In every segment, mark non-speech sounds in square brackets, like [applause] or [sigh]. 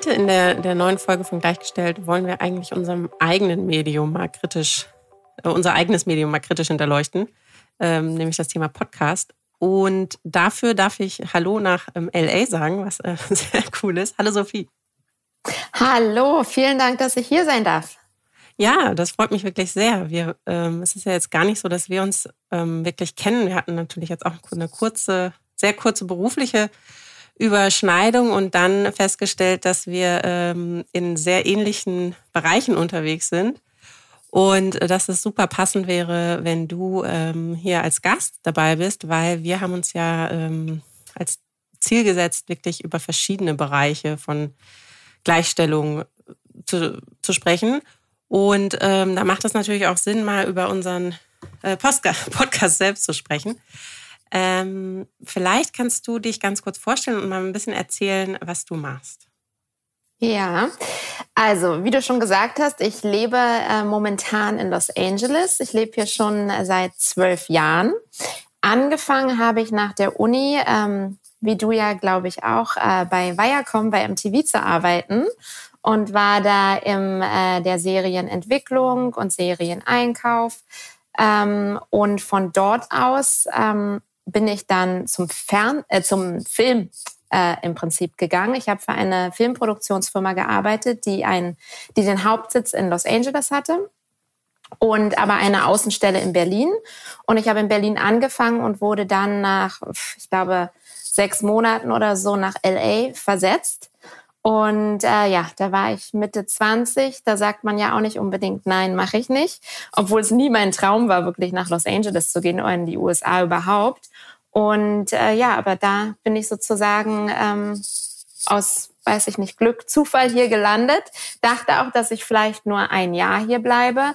Heute in der, der neuen Folge von Gleichgestellt wollen wir eigentlich unserem eigenen Medium mal kritisch, äh, unser eigenes Medium mal kritisch hinterleuchten, ähm, nämlich das Thema Podcast. Und dafür darf ich Hallo nach ähm, LA sagen, was äh, [laughs] sehr cool ist. Hallo Sophie. Hallo, vielen Dank, dass ich hier sein darf. Ja, das freut mich wirklich sehr. Wir, ähm, es ist ja jetzt gar nicht so, dass wir uns ähm, wirklich kennen. Wir hatten natürlich jetzt auch eine kurze, sehr kurze berufliche Überschneidung und dann festgestellt, dass wir ähm, in sehr ähnlichen Bereichen unterwegs sind. Und äh, dass es super passend wäre, wenn du ähm, hier als Gast dabei bist, weil wir haben uns ja ähm, als Ziel gesetzt, wirklich über verschiedene Bereiche von Gleichstellung zu, zu sprechen. Und ähm, da macht es natürlich auch Sinn, mal über unseren äh, [laughs] Podcast selbst zu sprechen. Ähm, vielleicht kannst du dich ganz kurz vorstellen und mal ein bisschen erzählen, was du machst. Ja, also wie du schon gesagt hast, ich lebe äh, momentan in Los Angeles. Ich lebe hier schon seit zwölf Jahren. Angefangen habe ich nach der Uni, ähm, wie du ja, glaube ich, auch äh, bei Viacom, bei MTV zu arbeiten und war da in äh, der Serienentwicklung und Serieneinkauf. Ähm, und von dort aus ähm, bin ich dann zum, Fern äh, zum Film äh, im Prinzip gegangen. Ich habe für eine Filmproduktionsfirma gearbeitet, die, ein, die den Hauptsitz in Los Angeles hatte und aber eine Außenstelle in Berlin. Und ich habe in Berlin angefangen und wurde dann nach, ich glaube, sechs Monaten oder so nach LA versetzt. Und äh, ja, da war ich Mitte 20. Da sagt man ja auch nicht unbedingt, nein, mache ich nicht. Obwohl es nie mein Traum war, wirklich nach Los Angeles zu gehen oder in die USA überhaupt. Und äh, ja, aber da bin ich sozusagen ähm, aus, weiß ich nicht, Glück, Zufall hier gelandet. Dachte auch, dass ich vielleicht nur ein Jahr hier bleibe.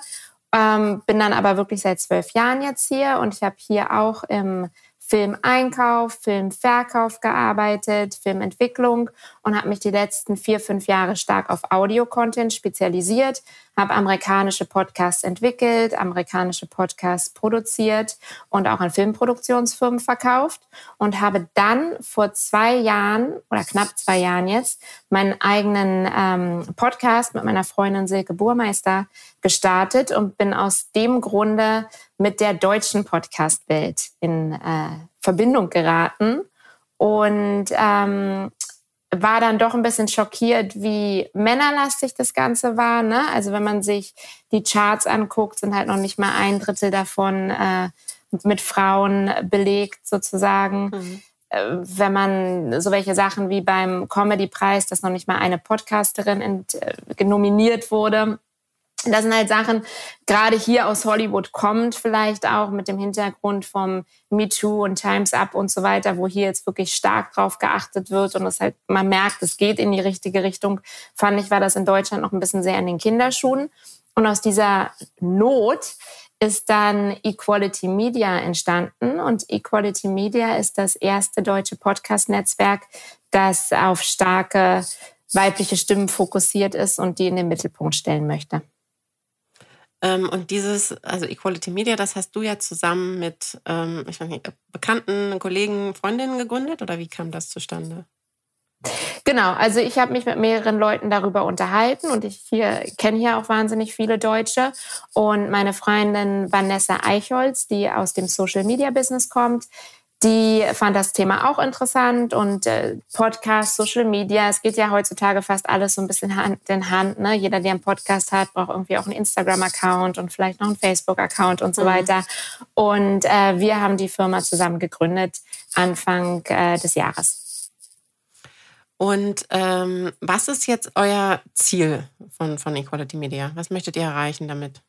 Ähm, bin dann aber wirklich seit zwölf Jahren jetzt hier und ich habe hier auch im Filmeinkauf, Filmverkauf gearbeitet, Filmentwicklung und habe mich die letzten vier, fünf Jahre stark auf Audio-Content spezialisiert, habe amerikanische Podcasts entwickelt, amerikanische Podcasts produziert und auch an Filmproduktionsfirmen verkauft und habe dann vor zwei Jahren oder knapp zwei Jahren jetzt meinen eigenen ähm, Podcast mit meiner Freundin Silke Burmeister gestartet und bin aus dem Grunde mit der deutschen Podcast-Welt in äh, Verbindung geraten. Und ähm, war dann doch ein bisschen schockiert, wie männerlastig das Ganze war. Ne? Also wenn man sich die Charts anguckt, sind halt noch nicht mal ein Drittel davon äh, mit Frauen belegt sozusagen. Mhm. Äh, wenn man so welche Sachen wie beim Comedy-Preis, dass noch nicht mal eine Podcasterin äh, nominiert wurde, das sind halt Sachen, gerade hier aus Hollywood kommt, vielleicht auch mit dem Hintergrund vom Me Too und Times Up und so weiter, wo hier jetzt wirklich stark drauf geachtet wird und es halt, man merkt, es geht in die richtige Richtung. Fand ich, war das in Deutschland noch ein bisschen sehr in den Kinderschuhen. Und aus dieser Not ist dann Equality Media entstanden. Und Equality Media ist das erste deutsche Podcast-Netzwerk, das auf starke weibliche Stimmen fokussiert ist und die in den Mittelpunkt stellen möchte. Ähm, und dieses, also Equality Media, das hast du ja zusammen mit, ähm, ich weiß nicht, Bekannten, Kollegen, Freundinnen gegründet oder wie kam das zustande? Genau, also ich habe mich mit mehreren Leuten darüber unterhalten und ich hier kenne hier auch wahnsinnig viele Deutsche und meine Freundin Vanessa Eichholz, die aus dem Social Media Business kommt, die fand das Thema auch interessant und äh, Podcast, Social Media, es geht ja heutzutage fast alles so ein bisschen Hand in Hand. Ne? Jeder, der einen Podcast hat, braucht irgendwie auch einen Instagram-Account und vielleicht noch einen Facebook-Account und so mhm. weiter. Und äh, wir haben die Firma zusammen gegründet Anfang äh, des Jahres. Und ähm, was ist jetzt euer Ziel von, von Equality Media? Was möchtet ihr erreichen damit?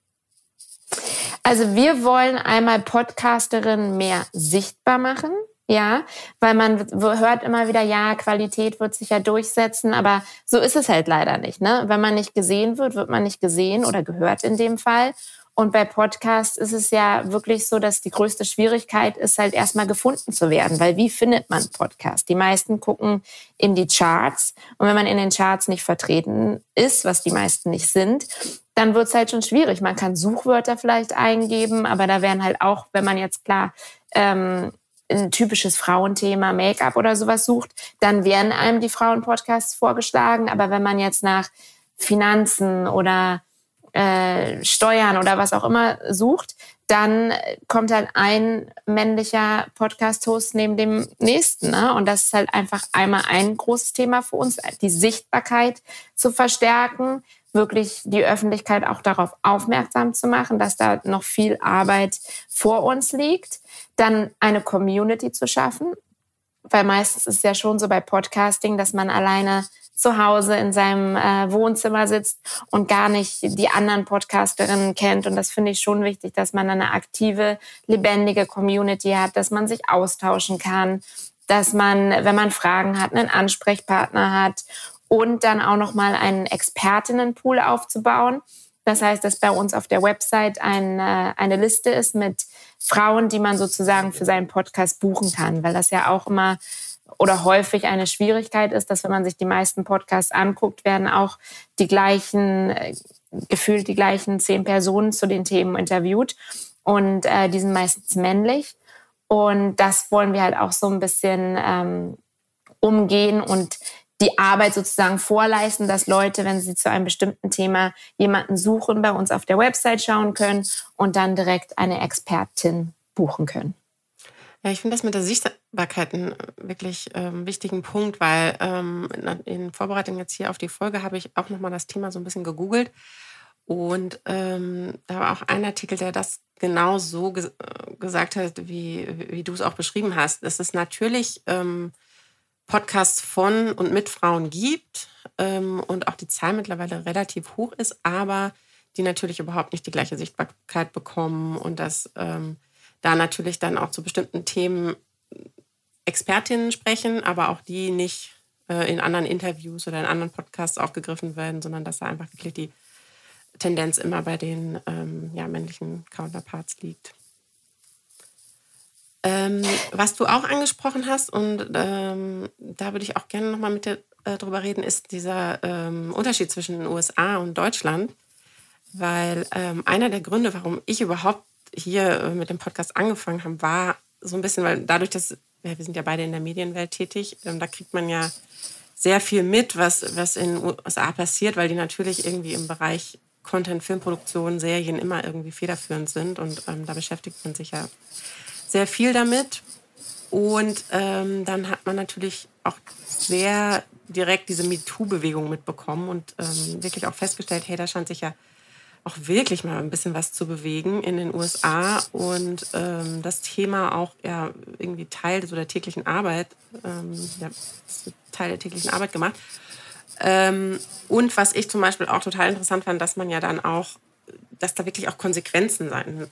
Also wir wollen einmal Podcasterinnen mehr sichtbar machen. Ja, weil man hört immer wieder, ja, Qualität wird sich ja durchsetzen, aber so ist es halt leider nicht. Ne? Wenn man nicht gesehen wird, wird man nicht gesehen oder gehört in dem Fall. Und bei Podcasts ist es ja wirklich so, dass die größte Schwierigkeit ist, halt erstmal gefunden zu werden. Weil wie findet man Podcast? Die meisten gucken in die Charts. Und wenn man in den Charts nicht vertreten ist, was die meisten nicht sind, dann wird es halt schon schwierig. Man kann Suchwörter vielleicht eingeben, aber da wären halt auch, wenn man jetzt klar ähm, ein typisches Frauenthema, Make-up oder sowas sucht, dann werden einem die Frauenpodcasts vorgeschlagen. Aber wenn man jetzt nach Finanzen oder äh, Steuern oder was auch immer sucht, dann kommt halt ein männlicher Podcast-Host neben dem nächsten. Ne? Und das ist halt einfach einmal ein großes Thema für uns, die Sichtbarkeit zu verstärken, wirklich die Öffentlichkeit auch darauf aufmerksam zu machen, dass da noch viel Arbeit vor uns liegt. Dann eine Community zu schaffen, weil meistens ist es ja schon so bei Podcasting, dass man alleine zu Hause in seinem äh, Wohnzimmer sitzt und gar nicht die anderen Podcasterinnen kennt. Und das finde ich schon wichtig, dass man eine aktive, lebendige Community hat, dass man sich austauschen kann, dass man, wenn man Fragen hat, einen Ansprechpartner hat und dann auch noch mal einen Expertinnenpool aufzubauen. Das heißt, dass bei uns auf der Website ein, äh, eine Liste ist mit Frauen, die man sozusagen für seinen Podcast buchen kann, weil das ja auch immer oder häufig eine Schwierigkeit ist, dass wenn man sich die meisten Podcasts anguckt, werden auch die gleichen, äh, gefühlt die gleichen zehn Personen zu den Themen interviewt und äh, die sind meistens männlich. Und das wollen wir halt auch so ein bisschen ähm, umgehen und die Arbeit sozusagen vorleisten, dass Leute, wenn sie zu einem bestimmten Thema jemanden suchen, bei uns auf der Website schauen können und dann direkt eine Expertin buchen können. Ja, ich finde das mit der Sichtbarkeit einen wirklich ähm, wichtigen Punkt, weil ähm, in Vorbereitung jetzt hier auf die Folge habe ich auch nochmal das Thema so ein bisschen gegoogelt. Und ähm, da war auch ein Artikel, der das genau so ges äh, gesagt hat, wie, wie du es auch beschrieben hast. Dass es natürlich ähm, Podcasts von und mit Frauen gibt ähm, und auch die Zahl mittlerweile relativ hoch ist, aber die natürlich überhaupt nicht die gleiche Sichtbarkeit bekommen und dass ähm, da natürlich dann auch zu bestimmten Themen Expertinnen sprechen, aber auch die nicht äh, in anderen Interviews oder in anderen Podcasts aufgegriffen werden, sondern dass da einfach wirklich die Tendenz immer bei den ähm, ja, männlichen Counterparts liegt. Ähm, was du auch angesprochen hast, und ähm, da würde ich auch gerne nochmal mit dir äh, drüber reden, ist dieser ähm, Unterschied zwischen den USA und Deutschland. Weil ähm, einer der Gründe, warum ich überhaupt hier äh, mit dem Podcast angefangen haben, war so ein bisschen, weil dadurch, dass ja, wir sind ja beide in der Medienwelt tätig, ähm, da kriegt man ja sehr viel mit, was, was in den USA passiert, weil die natürlich irgendwie im Bereich Content, Filmproduktion, Serien immer irgendwie federführend sind und ähm, da beschäftigt man sich ja sehr viel damit. Und ähm, dann hat man natürlich auch sehr direkt diese MeToo-Bewegung mitbekommen und ähm, wirklich auch festgestellt, hey, da scheint sich ja auch wirklich mal ein bisschen was zu bewegen in den USA und ähm, das Thema auch ja irgendwie Teil so der täglichen Arbeit, ähm, ja, Teil der täglichen Arbeit gemacht. Ähm, und was ich zum Beispiel auch total interessant fand, dass man ja dann auch, dass da wirklich auch Konsequenzen sein,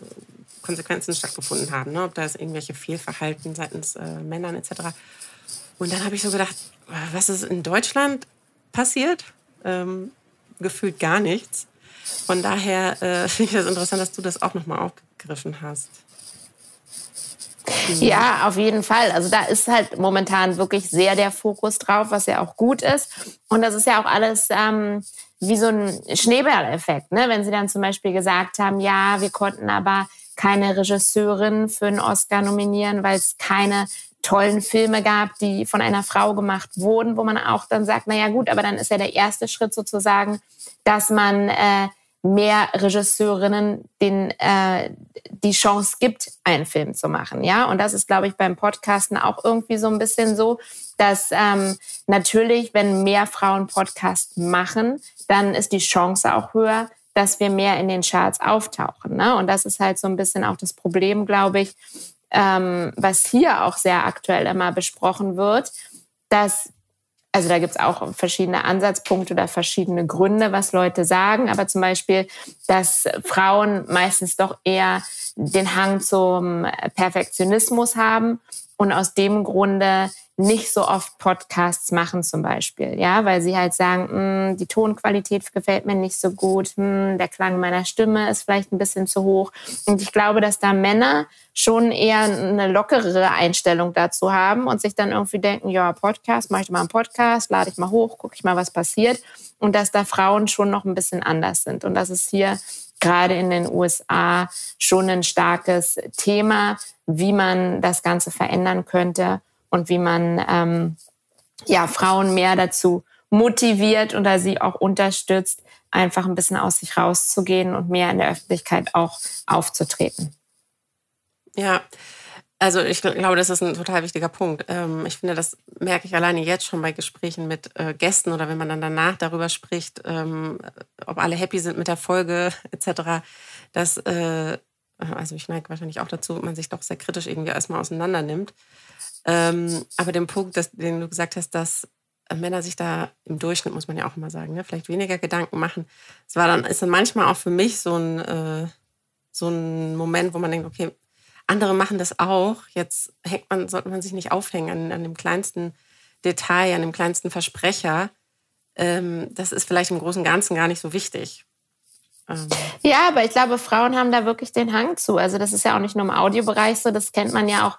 Konsequenzen stattgefunden haben, ne? ob da ist irgendwelche Fehlverhalten seitens äh, Männern etc. Und dann habe ich so gedacht, was ist in Deutschland passiert? Ähm, gefühlt gar nichts. Von daher äh, [laughs] finde ich das interessant, dass du das auch nochmal aufgegriffen hast. Ja, auf jeden Fall. Also da ist halt momentan wirklich sehr der Fokus drauf, was ja auch gut ist. Und das ist ja auch alles ähm, wie so ein Schneeballeffekt. Ne? Wenn sie dann zum Beispiel gesagt haben, ja, wir konnten aber keine Regisseurin für einen Oscar nominieren, weil es keine tollen Filme gab, die von einer Frau gemacht wurden, wo man auch dann sagt, na ja gut, aber dann ist ja der erste Schritt sozusagen, dass man äh, mehr Regisseurinnen den, äh, die Chance gibt, einen Film zu machen. Ja, und das ist, glaube ich, beim Podcasten auch irgendwie so ein bisschen so, dass ähm, natürlich, wenn mehr Frauen Podcast machen, dann ist die Chance auch höher, dass wir mehr in den Charts auftauchen. Ne? Und das ist halt so ein bisschen auch das Problem, glaube ich, ähm, was hier auch sehr aktuell immer besprochen wird, dass also da gibt es auch verschiedene Ansatzpunkte oder verschiedene Gründe, was Leute sagen. Aber zum Beispiel, dass Frauen meistens doch eher den Hang zum Perfektionismus haben und aus dem Grunde nicht so oft Podcasts machen zum Beispiel, ja, weil sie halt sagen, hm, die Tonqualität gefällt mir nicht so gut, hm, der Klang meiner Stimme ist vielleicht ein bisschen zu hoch. Und ich glaube, dass da Männer schon eher eine lockerere Einstellung dazu haben und sich dann irgendwie denken, ja, Podcast, mache ich mal einen Podcast, lade ich mal hoch, gucke ich mal, was passiert. Und dass da Frauen schon noch ein bisschen anders sind und dass es hier gerade in den USA schon ein starkes Thema, wie man das Ganze verändern könnte und wie man ähm, ja, Frauen mehr dazu motiviert oder sie auch unterstützt, einfach ein bisschen aus sich rauszugehen und mehr in der Öffentlichkeit auch aufzutreten. Ja, also ich glaube, das ist ein total wichtiger Punkt. Ähm, ich finde, das merke ich alleine jetzt schon bei Gesprächen mit äh, Gästen oder wenn man dann danach darüber spricht, ähm, ob alle happy sind mit der Folge [laughs] etc., dass, äh, also ich neige wahrscheinlich auch dazu, man sich doch sehr kritisch irgendwie erstmal auseinander nimmt. Ähm, aber den Punkt, den du gesagt hast, dass Männer sich da im Durchschnitt, muss man ja auch immer sagen, ne, vielleicht weniger Gedanken machen. Es war dann, ist dann manchmal auch für mich so ein, äh, so ein Moment, wo man denkt, okay, andere machen das auch. Jetzt hängt man, sollte man sich nicht aufhängen an, an dem kleinsten Detail, an dem kleinsten Versprecher. Ähm, das ist vielleicht im Großen und Ganzen gar nicht so wichtig. Ähm. Ja, aber ich glaube, Frauen haben da wirklich den Hang zu. Also das ist ja auch nicht nur im Audiobereich so, das kennt man ja auch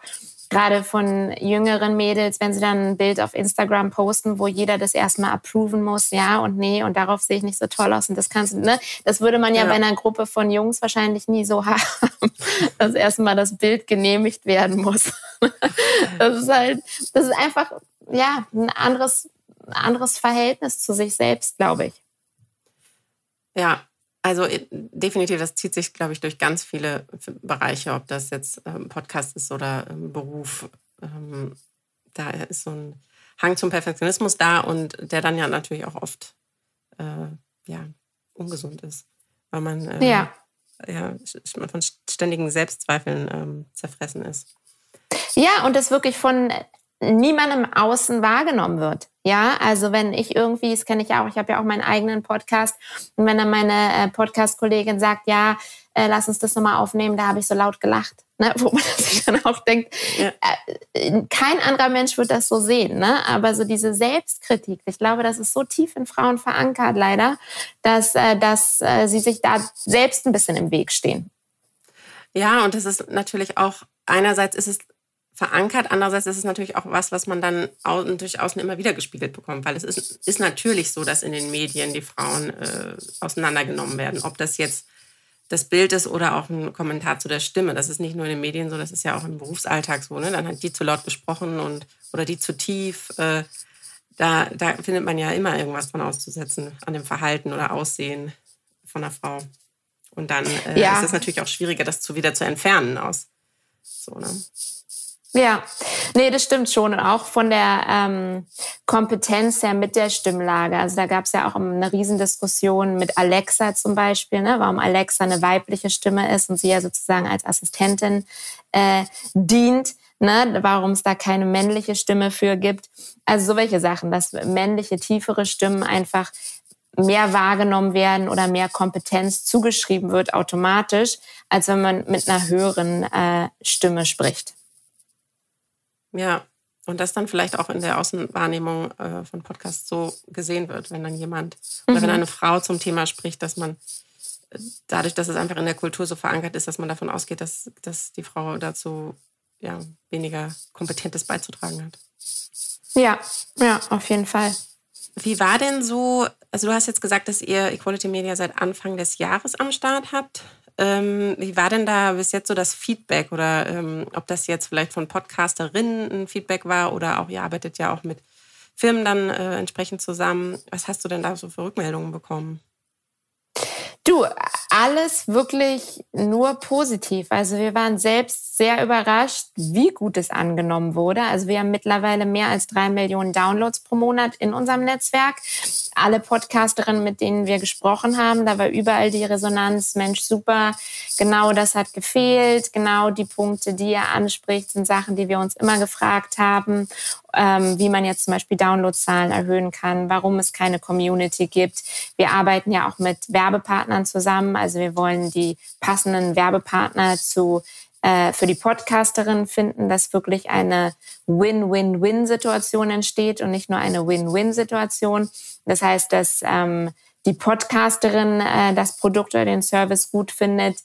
gerade von jüngeren Mädels, wenn sie dann ein Bild auf Instagram posten, wo jeder das erstmal approven muss, ja und nee und darauf sehe ich nicht so toll aus und das kannst du, ne? Das würde man ja, ja. bei einer Gruppe von Jungs wahrscheinlich nie so [laughs] haben, dass erstmal das Bild genehmigt werden muss. [laughs] Das ist halt, das ist einfach, ja, ein anderes, anderes Verhältnis zu sich selbst, glaube ich. Ja, also äh, definitiv, das zieht sich, glaube ich, durch ganz viele Bereiche, ob das jetzt ähm, Podcast ist oder ähm, Beruf. Ähm, da ist so ein Hang zum Perfektionismus da und der dann ja natürlich auch oft äh, ja, ungesund ist, weil man äh, ja. Ja, von ständigen Selbstzweifeln ähm, zerfressen ist. Ja, und das wirklich von niemandem außen wahrgenommen wird. Ja, also wenn ich irgendwie, das kenne ich ja auch, ich habe ja auch meinen eigenen Podcast und wenn dann meine äh, Podcast-Kollegin sagt, ja, äh, lass uns das nochmal aufnehmen, da habe ich so laut gelacht, ne? [laughs] wo man [laughs] sich dann auch denkt, ja. äh, kein anderer Mensch wird das so sehen, ne? aber so diese Selbstkritik, ich glaube, das ist so tief in Frauen verankert leider, dass, äh, dass äh, sie sich da selbst ein bisschen im Weg stehen. Ja, und das ist natürlich auch, einerseits ist es verankert. Andererseits ist es natürlich auch was, was man dann durch außen immer wieder gespiegelt bekommt, weil es ist, ist natürlich so, dass in den Medien die Frauen äh, auseinandergenommen werden. Ob das jetzt das Bild ist oder auch ein Kommentar zu der Stimme. Das ist nicht nur in den Medien so, das ist ja auch im Berufsalltag so. Ne? Dann hat die zu laut gesprochen und oder die zu tief. Äh, da, da findet man ja immer irgendwas dran auszusetzen an dem Verhalten oder Aussehen von einer Frau. Und dann äh, ja. ist es natürlich auch schwieriger, das zu wieder zu entfernen aus. So, ne? Ja, nee, das stimmt schon. Und auch von der ähm, Kompetenz her mit der Stimmlage. Also da gab es ja auch eine Riesendiskussion mit Alexa zum Beispiel, ne, warum Alexa eine weibliche Stimme ist und sie ja sozusagen als Assistentin äh, dient. Ne, warum es da keine männliche Stimme für gibt. Also so welche Sachen, dass männliche, tiefere Stimmen einfach mehr wahrgenommen werden oder mehr Kompetenz zugeschrieben wird automatisch, als wenn man mit einer höheren äh, Stimme spricht. Ja, und das dann vielleicht auch in der Außenwahrnehmung äh, von Podcasts so gesehen wird, wenn dann jemand mhm. oder wenn mhm. eine Frau zum Thema spricht, dass man äh, dadurch, dass es einfach in der Kultur so verankert ist, dass man davon ausgeht, dass, dass die Frau dazu ja, weniger Kompetentes beizutragen hat. Ja, ja, auf jeden Fall. Wie war denn so, also du hast jetzt gesagt, dass ihr Equality Media seit Anfang des Jahres am Start habt. Ähm, wie war denn da bis jetzt so das Feedback oder ähm, ob das jetzt vielleicht von Podcasterinnen ein Feedback war oder auch ihr arbeitet ja auch mit Firmen dann äh, entsprechend zusammen. Was hast du denn da so für Rückmeldungen bekommen? Du, alles wirklich nur positiv. Also wir waren selbst sehr überrascht, wie gut es angenommen wurde. Also wir haben mittlerweile mehr als drei Millionen Downloads pro Monat in unserem Netzwerk. Alle Podcasterinnen, mit denen wir gesprochen haben, da war überall die Resonanz, Mensch, super, genau das hat gefehlt, genau die Punkte, die er anspricht, sind Sachen, die wir uns immer gefragt haben ähm, wie man jetzt zum Beispiel Downloadzahlen erhöhen kann, warum es keine Community gibt. Wir arbeiten ja auch mit Werbepartnern zusammen. Also wir wollen die passenden Werbepartner zu äh, für die Podcasterin finden, dass wirklich eine Win-Win-Win-Situation entsteht und nicht nur eine Win-Win-Situation. Das heißt, dass ähm, die Podcasterin äh, das Produkt oder den Service gut findet,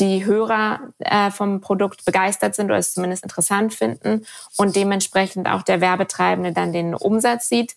die Hörer äh, vom Produkt begeistert sind oder es zumindest interessant finden und dementsprechend auch der Werbetreibende dann den Umsatz sieht.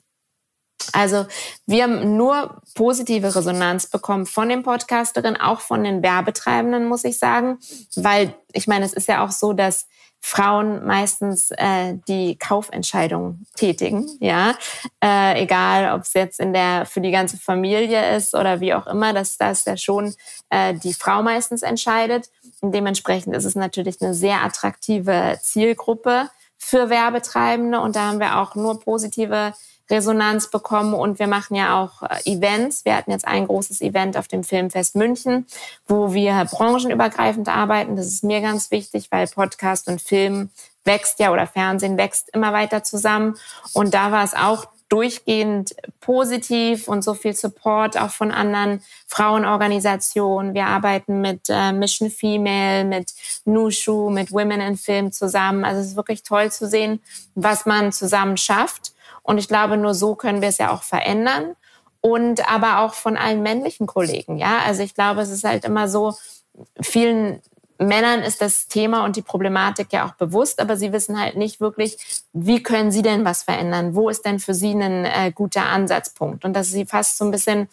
Also wir haben nur positive Resonanz bekommen von den Podcasterinnen, auch von den Werbetreibenden, muss ich sagen. Weil ich meine, es ist ja auch so, dass Frauen meistens äh, die Kaufentscheidung tätigen, ja, äh, egal ob es jetzt in der für die ganze Familie ist oder wie auch immer, dass das ja schon äh, die Frau meistens entscheidet. Und dementsprechend ist es natürlich eine sehr attraktive Zielgruppe für Werbetreibende und da haben wir auch nur positive Resonanz bekommen und wir machen ja auch äh, Events. Wir hatten jetzt ein großes Event auf dem Filmfest München, wo wir branchenübergreifend arbeiten. Das ist mir ganz wichtig, weil Podcast und Film wächst ja oder Fernsehen wächst immer weiter zusammen. Und da war es auch durchgehend positiv und so viel Support auch von anderen Frauenorganisationen. Wir arbeiten mit äh, Mission Female, mit Nushu, mit Women in Film zusammen. Also es ist wirklich toll zu sehen, was man zusammen schafft. Und ich glaube, nur so können wir es ja auch verändern. Und aber auch von allen männlichen Kollegen. Ja, also ich glaube, es ist halt immer so, vielen Männern ist das Thema und die Problematik ja auch bewusst, aber sie wissen halt nicht wirklich, wie können sie denn was verändern? Wo ist denn für sie ein äh, guter Ansatzpunkt? Und dass sie fast so ein bisschen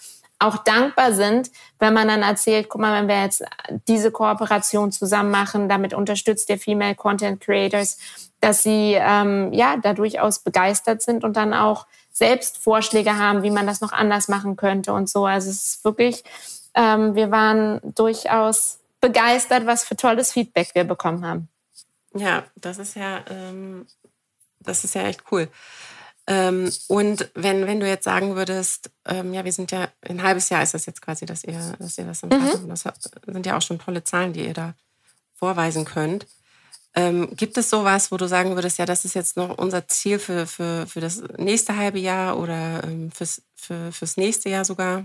auch dankbar sind, wenn man dann erzählt, guck mal, wenn wir jetzt diese Kooperation zusammen machen, damit unterstützt ihr Female Content Creators, dass sie ähm, ja da durchaus begeistert sind und dann auch selbst Vorschläge haben, wie man das noch anders machen könnte und so. Also es ist wirklich, ähm, wir waren durchaus begeistert, was für tolles Feedback wir bekommen haben. Ja, das ist ja, ähm, das ist ja echt cool. Ähm, und wenn, wenn du jetzt sagen würdest, ähm, ja, wir sind ja, ein halbes Jahr ist das jetzt quasi, dass ihr, dass ihr das im mhm. Das sind ja auch schon tolle Zahlen, die ihr da vorweisen könnt. Ähm, gibt es sowas, wo du sagen würdest, ja, das ist jetzt noch unser Ziel für, für, für das nächste halbe Jahr oder ähm, fürs, für, fürs nächste Jahr sogar?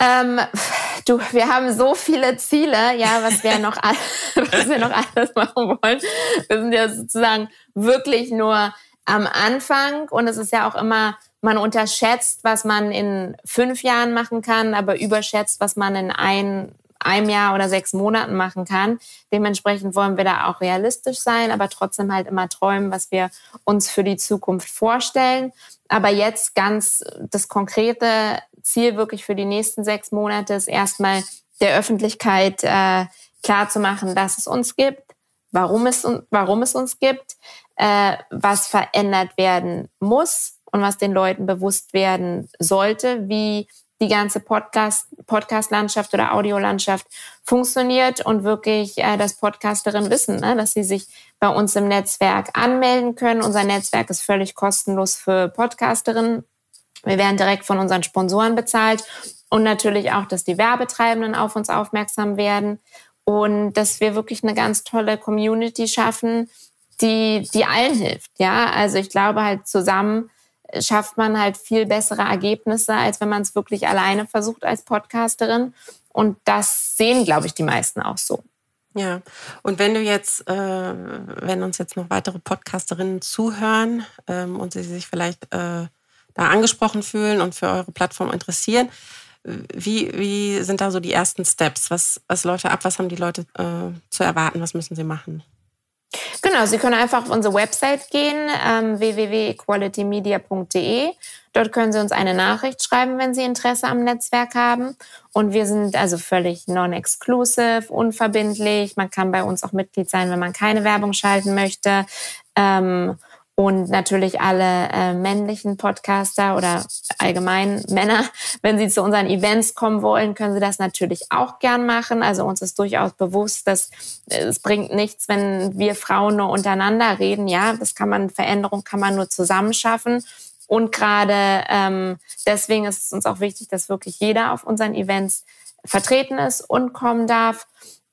Ähm, du, wir haben so viele Ziele, ja, was wir noch, [laughs] was wir noch alles machen wollen. Wir sind ja sozusagen wirklich nur am Anfang und es ist ja auch immer, man unterschätzt, was man in fünf Jahren machen kann, aber überschätzt, was man in ein, einem Jahr oder sechs Monaten machen kann. Dementsprechend wollen wir da auch realistisch sein, aber trotzdem halt immer träumen, was wir uns für die Zukunft vorstellen. Aber jetzt ganz das konkrete Ziel wirklich für die nächsten sechs Monate ist erstmal der Öffentlichkeit äh, klar dass es uns gibt, warum es, warum es uns gibt, äh, was verändert werden muss und was den Leuten bewusst werden sollte, wie die ganze Podcast, Podcast-Landschaft oder Audiolandschaft funktioniert und wirklich äh, das Podcasterin wissen, ne? dass sie sich bei uns im Netzwerk anmelden können. Unser Netzwerk ist völlig kostenlos für Podcasterinnen. Wir werden direkt von unseren Sponsoren bezahlt und natürlich auch, dass die Werbetreibenden auf uns aufmerksam werden und dass wir wirklich eine ganz tolle Community schaffen, die, die allen hilft. Ja, also ich glaube halt zusammen schafft man halt viel bessere Ergebnisse, als wenn man es wirklich alleine versucht als Podcasterin. Und das sehen, glaube ich, die meisten auch so. Ja, und wenn du jetzt, äh, wenn uns jetzt noch weitere Podcasterinnen zuhören ähm, und sie sich vielleicht äh, da angesprochen fühlen und für eure Plattform interessieren, wie, wie sind da so die ersten Steps? Was, was läuft da ab? Was haben die Leute äh, zu erwarten? Was müssen sie machen? Genau, Sie können einfach auf unsere Website gehen, ähm, www.equalitymedia.de. Dort können Sie uns eine Nachricht schreiben, wenn Sie Interesse am Netzwerk haben. Und wir sind also völlig non-exclusive, unverbindlich. Man kann bei uns auch Mitglied sein, wenn man keine Werbung schalten möchte. Ähm, und natürlich alle äh, männlichen Podcaster oder allgemein Männer, [laughs] wenn sie zu unseren Events kommen wollen, können sie das natürlich auch gern machen. Also uns ist durchaus bewusst, dass äh, es bringt nichts, wenn wir Frauen nur untereinander reden. Ja, das kann man, Veränderung kann man nur zusammen schaffen. Und gerade ähm, deswegen ist es uns auch wichtig, dass wirklich jeder auf unseren Events vertreten ist und kommen darf.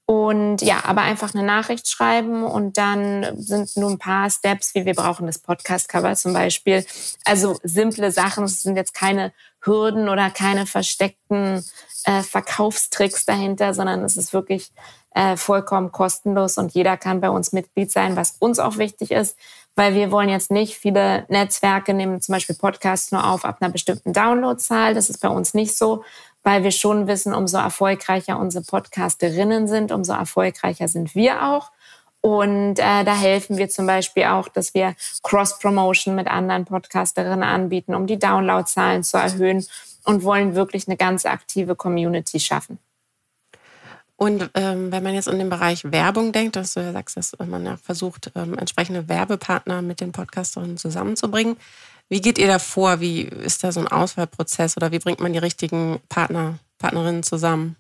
Und ja, aber einfach eine Nachricht schreiben und dann sind nur ein paar Steps, wie wir brauchen das Podcast-Cover zum Beispiel. Also simple Sachen, es sind jetzt keine Hürden oder keine versteckten äh, Verkaufstricks dahinter, sondern es ist wirklich äh, vollkommen kostenlos und jeder kann bei uns Mitglied sein, was uns auch wichtig ist, weil wir wollen jetzt nicht viele Netzwerke nehmen, zum Beispiel Podcasts nur auf ab einer bestimmten Downloadzahl. Das ist bei uns nicht so, weil wir schon wissen, umso erfolgreicher unsere Podcasterinnen sind, umso erfolgreicher sind wir auch. Und äh, da helfen wir zum Beispiel auch, dass wir Cross-Promotion mit anderen Podcasterinnen anbieten, um die Downloadzahlen zu erhöhen und wollen wirklich eine ganz aktive Community schaffen. Und ähm, wenn man jetzt in den Bereich Werbung denkt, dass du ja sagst, dass man ja versucht, ähm, entsprechende Werbepartner mit den Podcasterinnen zusammenzubringen, wie geht ihr da vor? Wie ist da so ein Auswahlprozess oder wie bringt man die richtigen Partner, Partnerinnen zusammen?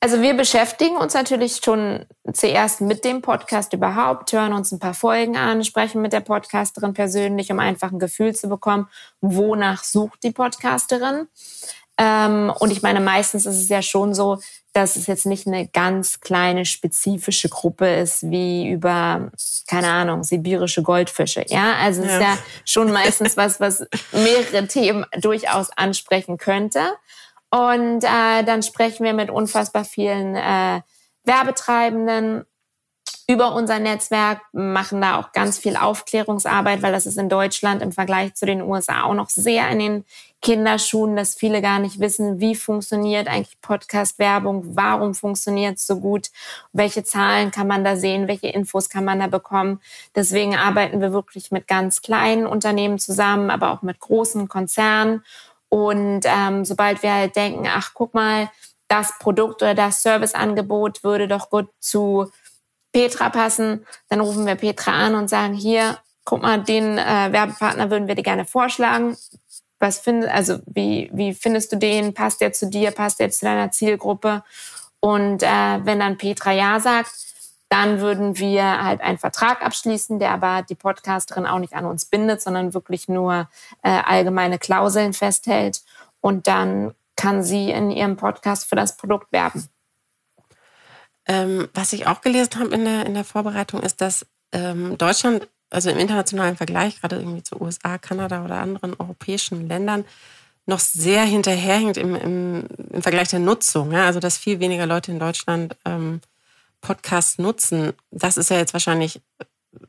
Also wir beschäftigen uns natürlich schon zuerst mit dem Podcast überhaupt, hören uns ein paar Folgen an, sprechen mit der Podcasterin persönlich, um einfach ein Gefühl zu bekommen, wonach sucht die Podcasterin. Ähm, und ich meine, meistens ist es ja schon so, dass es jetzt nicht eine ganz kleine spezifische Gruppe ist, wie über, keine Ahnung, sibirische Goldfische. Ja, also es ja. ist ja schon meistens was, was mehrere Themen durchaus ansprechen könnte. Und äh, dann sprechen wir mit unfassbar vielen äh, Werbetreibenden über unser Netzwerk, machen da auch ganz viel Aufklärungsarbeit, weil das ist in Deutschland im Vergleich zu den USA auch noch sehr in den Kinderschuhen, dass viele gar nicht wissen, wie funktioniert eigentlich Podcast-Werbung, warum funktioniert es so gut, welche Zahlen kann man da sehen, welche Infos kann man da bekommen. Deswegen arbeiten wir wirklich mit ganz kleinen Unternehmen zusammen, aber auch mit großen Konzernen und ähm, sobald wir halt denken, ach, guck mal, das Produkt oder das Serviceangebot würde doch gut zu Petra passen, dann rufen wir Petra an und sagen, hier, guck mal, den äh, Werbepartner würden wir dir gerne vorschlagen. Was findest, also wie, wie findest du den? Passt der zu dir? Passt der zu deiner Zielgruppe? Und äh, wenn dann Petra ja sagt, dann würden wir halt einen Vertrag abschließen, der aber die Podcasterin auch nicht an uns bindet, sondern wirklich nur äh, allgemeine Klauseln festhält. Und dann kann sie in ihrem Podcast für das Produkt werben. Ähm, was ich auch gelesen habe in der, in der Vorbereitung, ist, dass ähm, Deutschland, also im internationalen Vergleich, gerade irgendwie zu USA, Kanada oder anderen europäischen Ländern, noch sehr hinterherhängt im, im, im Vergleich der Nutzung. Ja? Also dass viel weniger Leute in Deutschland ähm, Podcast nutzen, das ist ja jetzt wahrscheinlich,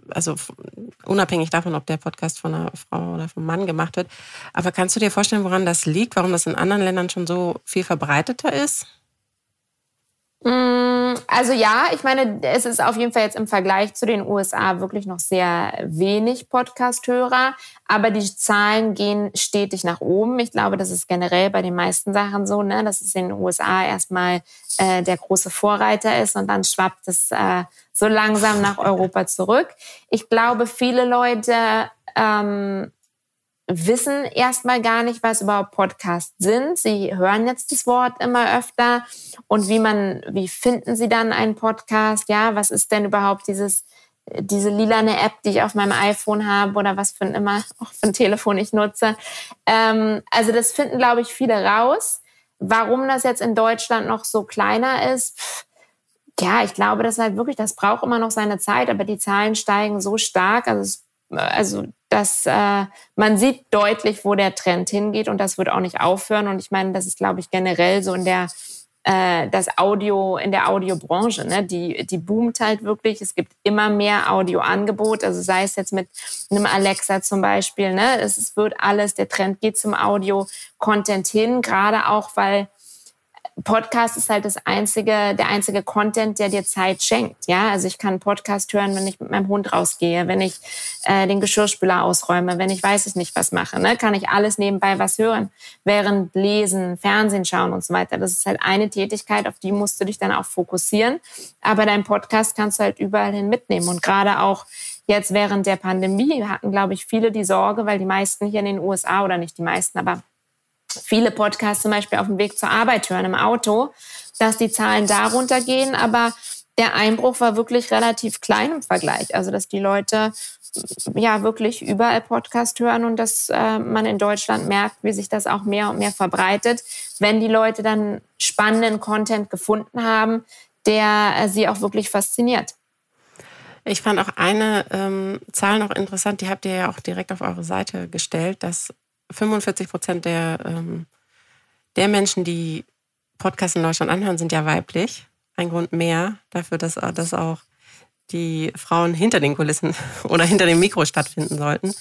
also unabhängig davon, ob der Podcast von einer Frau oder vom Mann gemacht wird. Aber kannst du dir vorstellen, woran das liegt, warum das in anderen Ländern schon so viel verbreiteter ist? Mm, also ja, ich meine, es ist auf jeden Fall jetzt im Vergleich zu den USA wirklich noch sehr wenig Podcast-Hörer, aber die Zahlen gehen stetig nach oben. Ich glaube, das ist generell bei den meisten Sachen so, ne, dass es in den USA erstmal äh, der große Vorreiter ist und dann schwappt es äh, so langsam nach Europa zurück. Ich glaube, viele Leute ähm, wissen erstmal gar nicht, was überhaupt Podcasts sind. Sie hören jetzt das Wort immer öfter. Und wie man, wie finden Sie dann einen Podcast? Ja, was ist denn überhaupt dieses, diese lilane App, die ich auf meinem iPhone habe oder was für ein immer auch für ein Telefon ich nutze? Ähm, also das finden, glaube ich, viele raus. Warum das jetzt in Deutschland noch so kleiner ist, pff, ja, ich glaube, das halt wirklich, das braucht immer noch seine Zeit, aber die Zahlen steigen so stark. Also es also dass äh, man sieht deutlich, wo der Trend hingeht und das wird auch nicht aufhören. Und ich meine, das ist, glaube ich, generell so in der äh, das Audio in der Audiobranche, ne? die die boomt halt wirklich. Es gibt immer mehr Audioangebot, also sei es jetzt mit einem Alexa zum Beispiel. Ne? Es, es wird alles, der Trend geht zum Audio-Content hin, gerade auch weil Podcast ist halt das einzige, der einzige Content, der dir Zeit schenkt. Ja, also ich kann Podcast hören, wenn ich mit meinem Hund rausgehe, wenn ich äh, den Geschirrspüler ausräume, wenn ich weiß ich nicht was mache, ne, kann ich alles nebenbei was hören, während lesen, Fernsehen schauen und so weiter. Das ist halt eine Tätigkeit, auf die musst du dich dann auch fokussieren. Aber dein Podcast kannst du halt überall hin mitnehmen und gerade auch jetzt während der Pandemie hatten, glaube ich, viele die Sorge, weil die meisten hier in den USA oder nicht die meisten, aber viele Podcasts zum Beispiel auf dem Weg zur Arbeit hören im Auto, dass die Zahlen da runtergehen, aber der Einbruch war wirklich relativ klein im Vergleich. Also dass die Leute ja wirklich überall Podcast hören und dass äh, man in Deutschland merkt, wie sich das auch mehr und mehr verbreitet, wenn die Leute dann spannenden Content gefunden haben, der äh, sie auch wirklich fasziniert. Ich fand auch eine ähm, Zahl noch interessant, die habt ihr ja auch direkt auf eure Seite gestellt, dass 45 Prozent der, ähm, der Menschen, die Podcasts in Deutschland anhören, sind ja weiblich. Ein Grund mehr dafür, dass, dass auch die Frauen hinter den Kulissen [laughs] oder hinter dem Mikro stattfinden sollten.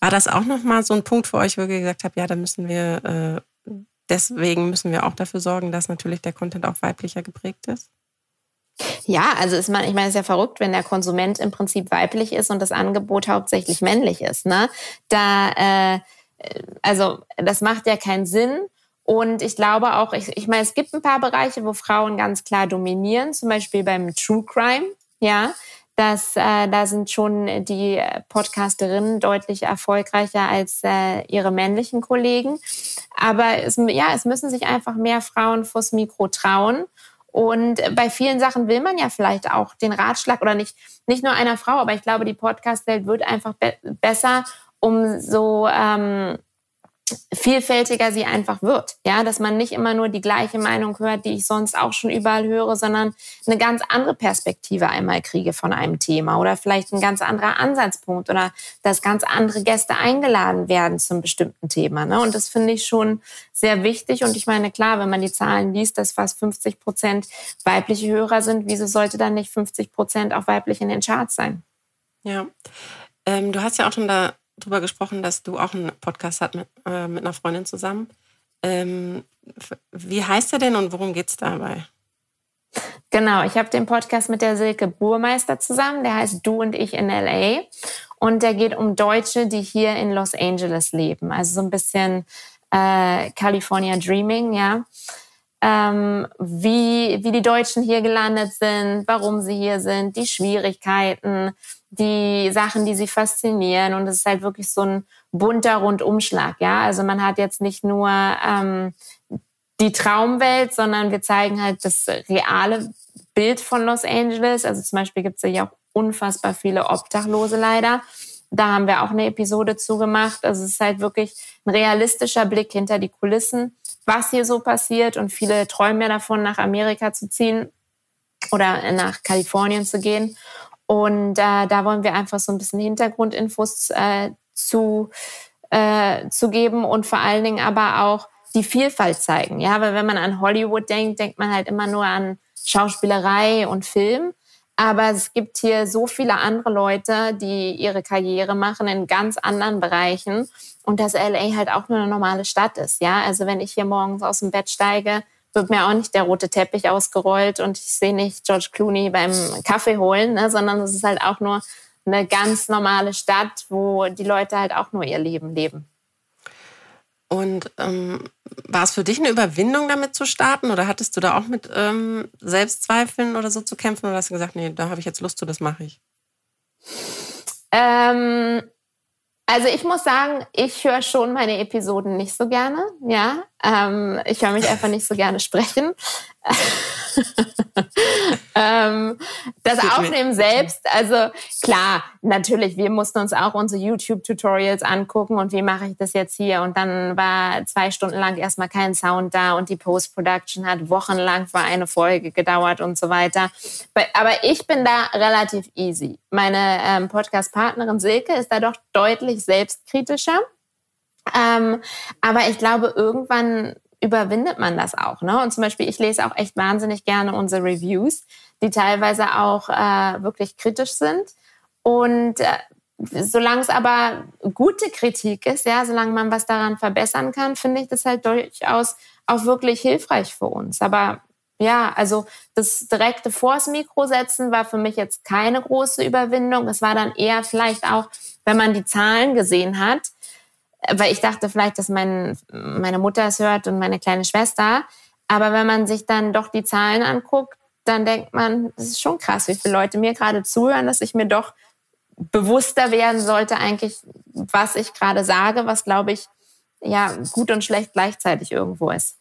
War das auch nochmal so ein Punkt für euch, wo ihr gesagt habt, ja, da müssen wir, äh, deswegen müssen wir auch dafür sorgen, dass natürlich der Content auch weiblicher geprägt ist? Ja, also ist man, ich meine, es ist ja verrückt, wenn der Konsument im Prinzip weiblich ist und das Angebot hauptsächlich männlich ist. Ne? Da, äh, also das macht ja keinen Sinn. Und ich glaube auch, ich, ich meine, es gibt ein paar Bereiche, wo Frauen ganz klar dominieren, zum Beispiel beim True Crime, ja. Das, äh, da sind schon die Podcasterinnen deutlich erfolgreicher als äh, ihre männlichen Kollegen. Aber es, ja, es müssen sich einfach mehr Frauen vors Mikro trauen. Und bei vielen Sachen will man ja vielleicht auch den Ratschlag oder nicht, nicht nur einer Frau, aber ich glaube, die Podcast-Welt wird einfach be besser, um so ähm, vielfältiger sie einfach wird. Ja, dass man nicht immer nur die gleiche Meinung hört, die ich sonst auch schon überall höre, sondern eine ganz andere Perspektive einmal kriege von einem Thema oder vielleicht ein ganz anderer Ansatzpunkt oder dass ganz andere Gäste eingeladen werden zum bestimmten Thema. Ne? Und das finde ich schon sehr wichtig. Und ich meine, klar, wenn man die Zahlen liest, dass fast 50 Prozent weibliche Hörer sind, wieso sollte dann nicht 50 Prozent auch weiblich in den Charts sein? Ja, ähm, du hast ja auch schon da drüber gesprochen, dass du auch einen Podcast hast mit, äh, mit einer Freundin zusammen. Ähm, wie heißt er denn und worum geht es dabei? Genau, ich habe den Podcast mit der Silke Burmeister zusammen. Der heißt Du und ich in LA. Und der geht um Deutsche, die hier in Los Angeles leben. Also so ein bisschen äh, California Dreaming, ja. Ähm, wie, wie die Deutschen hier gelandet sind, warum sie hier sind, die Schwierigkeiten, die Sachen, die sie faszinieren. Und es ist halt wirklich so ein bunter Rundumschlag. Ja, also man hat jetzt nicht nur ähm, die Traumwelt, sondern wir zeigen halt das reale Bild von Los Angeles. Also zum Beispiel gibt es ja auch unfassbar viele Obdachlose leider. Da haben wir auch eine Episode zugemacht. Also es ist halt wirklich ein realistischer Blick hinter die Kulissen, was hier so passiert. Und viele träumen ja davon, nach Amerika zu ziehen oder nach Kalifornien zu gehen. Und äh, da wollen wir einfach so ein bisschen Hintergrundinfos äh, zu, äh, zu geben und vor allen Dingen aber auch die Vielfalt zeigen. Ja, weil wenn man an Hollywood denkt, denkt man halt immer nur an Schauspielerei und Film. Aber es gibt hier so viele andere Leute, die ihre Karriere machen in ganz anderen Bereichen und dass LA halt auch nur eine normale Stadt ist. Ja, also wenn ich hier morgens aus dem Bett steige, wird mir auch nicht der rote Teppich ausgerollt und ich sehe nicht George Clooney beim Kaffee holen, ne, sondern es ist halt auch nur eine ganz normale Stadt, wo die Leute halt auch nur ihr Leben leben. Und ähm, war es für dich eine Überwindung, damit zu starten? Oder hattest du da auch mit ähm, Selbstzweifeln oder so zu kämpfen? Oder hast du gesagt, nee, da habe ich jetzt Lust zu, das mache ich? Ähm, also ich muss sagen, ich höre schon meine Episoden nicht so gerne. Ja, ähm, ich höre mich einfach nicht so gerne sprechen. [laughs] ähm, das Aufnehmen selbst, also klar, natürlich, wir mussten uns auch unsere YouTube-Tutorials angucken und wie mache ich das jetzt hier? Und dann war zwei Stunden lang erstmal kein Sound da und die Post-Production hat wochenlang für eine Folge gedauert und so weiter. Aber ich bin da relativ easy. Meine ähm, Podcast-Partnerin Silke ist da doch deutlich selbstkritischer. Ähm, aber ich glaube, irgendwann überwindet man das auch. Ne? Und zum Beispiel, ich lese auch echt wahnsinnig gerne unsere Reviews, die teilweise auch äh, wirklich kritisch sind. Und äh, solange es aber gute Kritik ist, ja, solange man was daran verbessern kann, finde ich das halt durchaus auch wirklich hilfreich für uns. Aber ja, also das direkte vors Mikro setzen war für mich jetzt keine große Überwindung. Es war dann eher vielleicht auch, wenn man die Zahlen gesehen hat, weil ich dachte vielleicht, dass mein, meine Mutter es hört und meine kleine Schwester. Aber wenn man sich dann doch die Zahlen anguckt, dann denkt man, das ist schon krass, wie viele Leute mir gerade zuhören, dass ich mir doch bewusster werden sollte eigentlich, was ich gerade sage, was glaube ich ja gut und schlecht gleichzeitig irgendwo ist.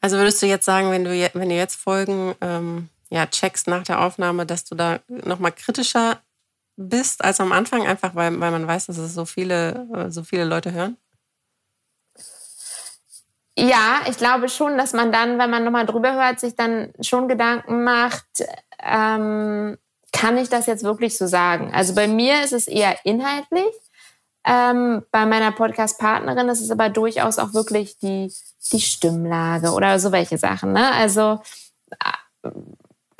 Also würdest du jetzt sagen, wenn du, wenn du jetzt Folgen ähm, ja, checkst nach der Aufnahme, dass du da nochmal kritischer bist als am Anfang, einfach weil, weil man weiß, dass es so viele, äh, so viele Leute hören? Ja, ich glaube schon, dass man dann, wenn man nochmal drüber hört, sich dann schon Gedanken macht, ähm, kann ich das jetzt wirklich so sagen? Also bei mir ist es eher inhaltlich. Ähm, bei meiner Podcast-Partnerin ist es aber durchaus auch wirklich die, die Stimmlage oder so welche Sachen. Ne? Also äh,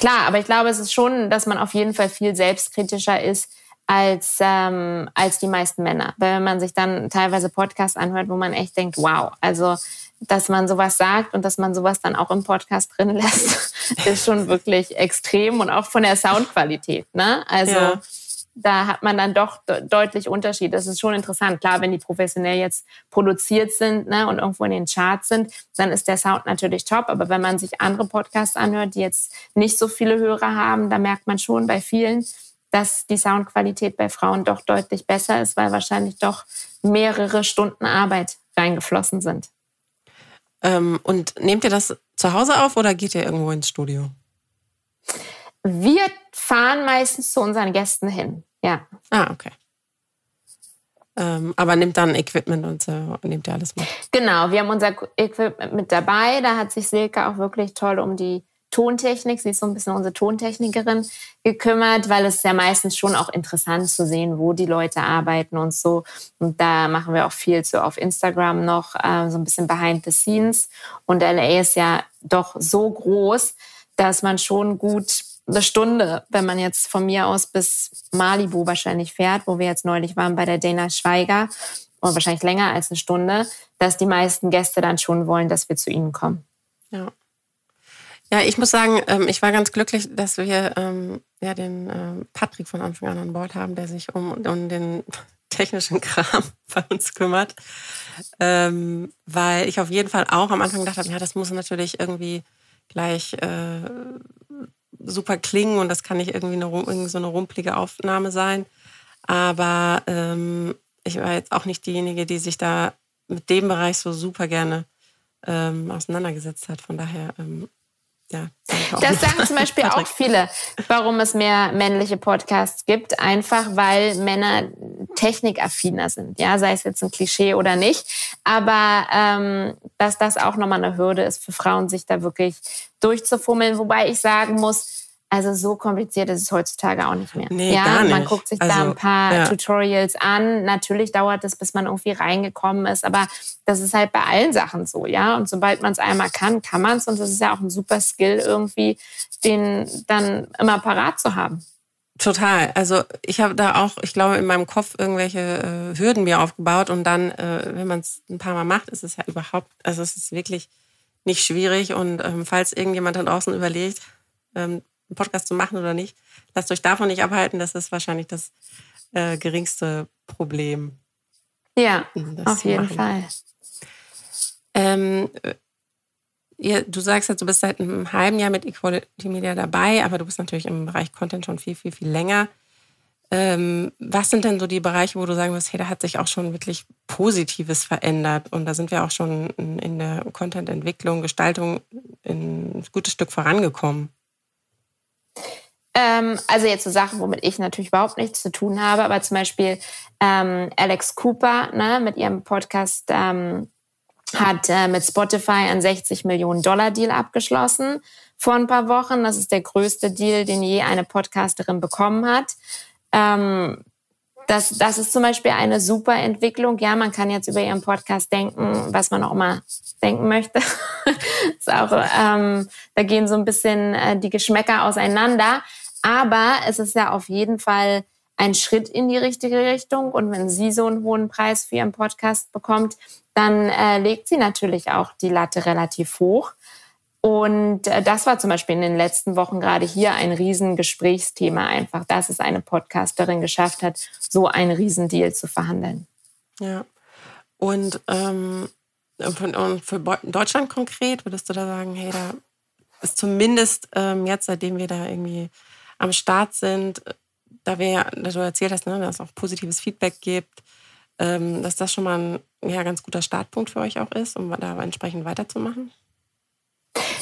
klar, aber ich glaube, es ist schon, dass man auf jeden Fall viel selbstkritischer ist als, ähm, als die meisten Männer. Weil wenn man sich dann teilweise Podcasts anhört, wo man echt denkt, wow, also dass man sowas sagt und dass man sowas dann auch im Podcast drin [laughs] lässt, ist schon wirklich extrem und auch von der Soundqualität. Ne? Also ja. Da hat man dann doch deutlich Unterschied. Das ist schon interessant. Klar, wenn die professionell jetzt produziert sind ne, und irgendwo in den Charts sind, dann ist der Sound natürlich top. Aber wenn man sich andere Podcasts anhört, die jetzt nicht so viele Hörer haben, da merkt man schon bei vielen, dass die Soundqualität bei Frauen doch deutlich besser ist, weil wahrscheinlich doch mehrere Stunden Arbeit reingeflossen sind. Ähm, und nehmt ihr das zu Hause auf oder geht ihr irgendwo ins Studio? Wir fahren meistens zu unseren Gästen hin, ja. Ah, okay. Ähm, aber nimmt dann Equipment und so, nehmt ihr alles mit? Genau, wir haben unser Equipment mit dabei. Da hat sich Silke auch wirklich toll um die Tontechnik, sie ist so ein bisschen unsere Tontechnikerin, gekümmert, weil es ja meistens schon auch interessant zu sehen, wo die Leute arbeiten und so. Und da machen wir auch viel zu auf Instagram noch, äh, so ein bisschen behind the scenes. Und LA ist ja doch so groß, dass man schon gut eine Stunde, wenn man jetzt von mir aus bis Malibu wahrscheinlich fährt, wo wir jetzt neulich waren bei der Dana Schweiger, oder wahrscheinlich länger als eine Stunde, dass die meisten Gäste dann schon wollen, dass wir zu ihnen kommen. Ja. Ja, ich muss sagen, ähm, ich war ganz glücklich, dass wir ähm, ja, den ähm, Patrick von Anfang an an Bord haben, der sich um, um den [laughs] technischen Kram [laughs] bei uns kümmert. weil ich auf jeden Fall auch am Anfang gedacht habe, ja, das muss natürlich irgendwie gleich äh, super klingen und das kann nicht irgendwie, eine, irgendwie so eine rumpelige Aufnahme sein. Aber ähm, ich war jetzt auch nicht diejenige, die sich da mit dem Bereich so super gerne ähm, auseinandergesetzt hat. Von daher ähm, ja, das sagen zum Beispiel [laughs] auch viele, warum es mehr männliche Podcasts gibt, einfach weil Männer technikaffiner sind, ja, sei es jetzt ein Klischee oder nicht, aber ähm, dass das auch nochmal eine Hürde ist für Frauen, sich da wirklich durchzufummeln, wobei ich sagen muss, also so kompliziert ist es heutzutage auch nicht mehr. Nee, ja, gar nicht. man guckt sich also, da ein paar ja. Tutorials an. Natürlich dauert es, bis man irgendwie reingekommen ist, aber das ist halt bei allen Sachen so, ja. Und sobald man es einmal kann, kann man es. Und das ist ja auch ein super Skill, irgendwie den dann immer parat zu haben. Total. Also ich habe da auch, ich glaube, in meinem Kopf irgendwelche äh, Hürden mir aufgebaut und dann, äh, wenn man es ein paar Mal macht, ist es ja überhaupt, also es ist wirklich nicht schwierig. Und ähm, falls irgendjemand da draußen überlegt, ähm, einen Podcast zu machen oder nicht. Lasst euch davon nicht abhalten, das ist wahrscheinlich das äh, geringste Problem. Ja, auf jeden Fall. Ähm, äh, ihr, du sagst jetzt, du bist seit einem halben Jahr mit Equality Media dabei, aber du bist natürlich im Bereich Content schon viel, viel, viel länger. Ähm, was sind denn so die Bereiche, wo du sagen wirst, hey, da hat sich auch schon wirklich Positives verändert und da sind wir auch schon in der Content-Entwicklung, Gestaltung ein gutes Stück vorangekommen? Ähm, also jetzt so Sachen, womit ich natürlich überhaupt nichts zu tun habe, aber zum Beispiel ähm, Alex Cooper ne, mit ihrem Podcast ähm, hat äh, mit Spotify einen 60 Millionen Dollar Deal abgeschlossen vor ein paar Wochen. Das ist der größte Deal, den je eine Podcasterin bekommen hat. Ähm, das, das ist zum Beispiel eine super Entwicklung. Ja, man kann jetzt über ihren Podcast denken, was man auch immer denken möchte. [laughs] ist auch, ähm, da gehen so ein bisschen äh, die Geschmäcker auseinander. Aber es ist ja auf jeden Fall ein Schritt in die richtige Richtung. Und wenn sie so einen hohen Preis für ihren Podcast bekommt, dann äh, legt sie natürlich auch die Latte relativ hoch. Und äh, das war zum Beispiel in den letzten Wochen gerade hier ein Riesengesprächsthema einfach, dass es eine Podcasterin geschafft hat, so einen Riesendeal zu verhandeln. Ja. Und, ähm, und für Deutschland konkret, würdest du da sagen, hey, da ist zumindest ähm, jetzt, seitdem wir da irgendwie am Start sind, da wir, du erzählt hast, ne, dass es auch positives Feedback gibt, ähm, dass das schon mal ein ja, ganz guter Startpunkt für euch auch ist, um da entsprechend weiterzumachen?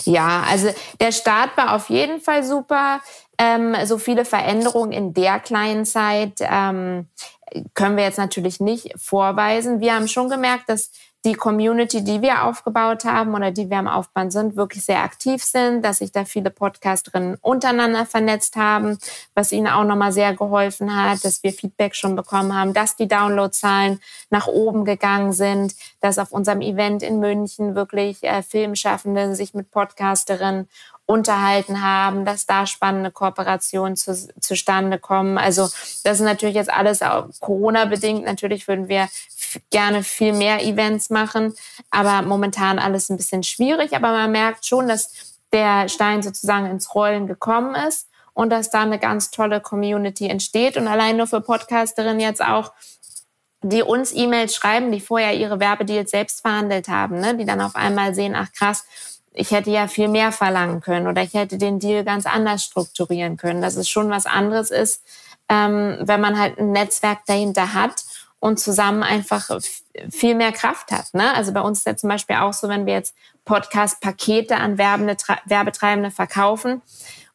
Ja, also der Start war auf jeden Fall super. Ähm, so viele Veränderungen in der kleinen Zeit ähm, können wir jetzt natürlich nicht vorweisen. Wir haben schon gemerkt, dass die Community, die wir aufgebaut haben oder die wir am Aufbauen sind, wirklich sehr aktiv sind, dass sich da viele Podcasterinnen untereinander vernetzt haben, was ihnen auch nochmal sehr geholfen hat, dass wir Feedback schon bekommen haben, dass die Downloadzahlen nach oben gegangen sind, dass auf unserem Event in München wirklich äh, Filmschaffende sich mit Podcasterinnen unterhalten haben, dass da spannende Kooperationen zu, zustande kommen. Also das ist natürlich jetzt alles Corona-bedingt. Natürlich würden wir gerne viel mehr Events machen, aber momentan alles ein bisschen schwierig. Aber man merkt schon, dass der Stein sozusagen ins Rollen gekommen ist und dass da eine ganz tolle Community entsteht. Und allein nur für Podcasterinnen jetzt auch, die uns E-Mails schreiben, die vorher ihre Werbedeals selbst verhandelt haben, ne? die dann auf einmal sehen, ach krass, ich hätte ja viel mehr verlangen können oder ich hätte den Deal ganz anders strukturieren können. Dass es schon was anderes ist, ähm, wenn man halt ein Netzwerk dahinter hat und zusammen einfach viel mehr Kraft hat. Ne? Also bei uns ist ja zum Beispiel auch so, wenn wir jetzt Podcast-Pakete an Werbende, Werbetreibende verkaufen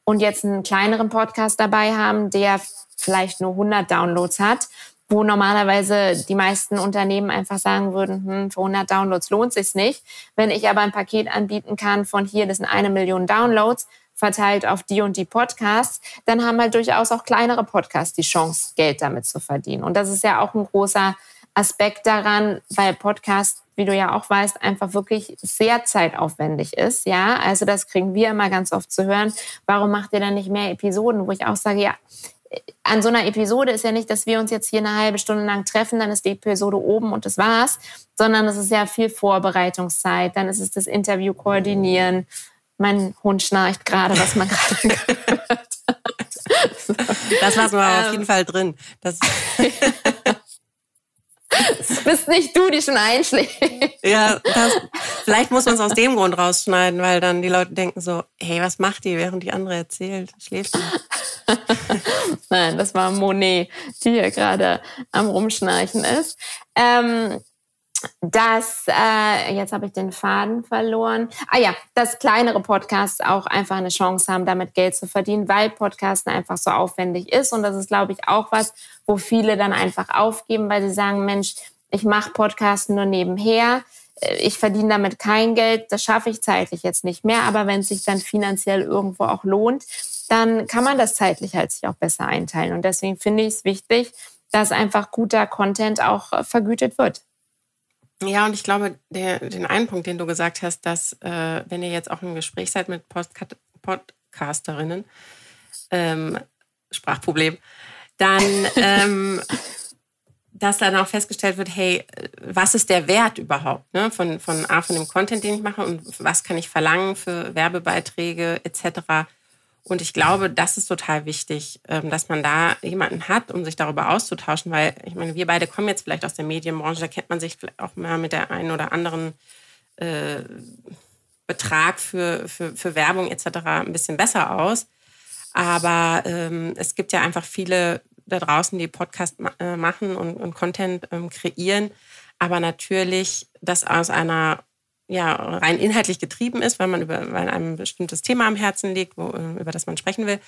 und jetzt einen kleineren Podcast dabei haben, der vielleicht nur 100 Downloads hat, wo normalerweise die meisten Unternehmen einfach sagen würden, hm, für 100 Downloads lohnt sich nicht. Wenn ich aber ein Paket anbieten kann von hier, das sind eine Million Downloads, verteilt auf die und die Podcasts, dann haben halt durchaus auch kleinere Podcasts die Chance, Geld damit zu verdienen. Und das ist ja auch ein großer Aspekt daran, weil Podcast, wie du ja auch weißt, einfach wirklich sehr zeitaufwendig ist. Ja, also das kriegen wir immer ganz oft zu hören. Warum macht ihr dann nicht mehr Episoden? Wo ich auch sage, ja, an so einer Episode ist ja nicht, dass wir uns jetzt hier eine halbe Stunde lang treffen, dann ist die Episode oben und das war's, sondern es ist ja viel Vorbereitungszeit. Dann ist es das Interview koordinieren, mein Hund schnarcht gerade, was man [laughs] gerade gehört Das lassen wir ähm, auf jeden Fall drin. Das [laughs] Das bist nicht du, die schon einschlägt. Ja, das, vielleicht muss man es aus dem Grund rausschneiden, weil dann die Leute denken so, hey, was macht die, während die andere erzählt? Schläft die? [laughs] Nein, das war Monet, die hier gerade am Rumschnarchen ist. Ähm, dass, äh, jetzt habe ich den Faden verloren. Ah ja, dass kleinere Podcasts auch einfach eine Chance haben, damit Geld zu verdienen, weil Podcasten einfach so aufwendig ist. Und das ist, glaube ich, auch was, wo viele dann einfach aufgeben, weil sie sagen, Mensch, ich mache Podcasten nur nebenher. Äh, ich verdiene damit kein Geld, das schaffe ich zeitlich jetzt nicht mehr. Aber wenn es sich dann finanziell irgendwo auch lohnt, dann kann man das zeitlich halt sich auch besser einteilen. Und deswegen finde ich es wichtig, dass einfach guter Content auch äh, vergütet wird. Ja, und ich glaube, der, den einen Punkt, den du gesagt hast, dass äh, wenn ihr jetzt auch im Gespräch seid mit Podcast Podcasterinnen, ähm, Sprachproblem, dann, [laughs] ähm, dass dann auch festgestellt wird, hey, was ist der Wert überhaupt ne? von, von, A, von dem Content, den ich mache und was kann ich verlangen für Werbebeiträge etc. Und ich glaube, das ist total wichtig, ähm, dass man da jemanden hat, um sich darüber auszutauschen, weil ich meine, wir beide kommen jetzt vielleicht aus der Medienbranche, da kennt man sich auch mal mit der einen oder anderen äh, Betrag für, für, für Werbung etc. ein bisschen besser aus. Aber ähm, es gibt ja einfach viele da draußen, die Podcast ma äh, machen und, und Content ähm, kreieren, aber natürlich das aus einer ja, rein inhaltlich getrieben ist, weil man über weil einem ein bestimmtes Thema am Herzen liegt, wo, äh, über das man sprechen will.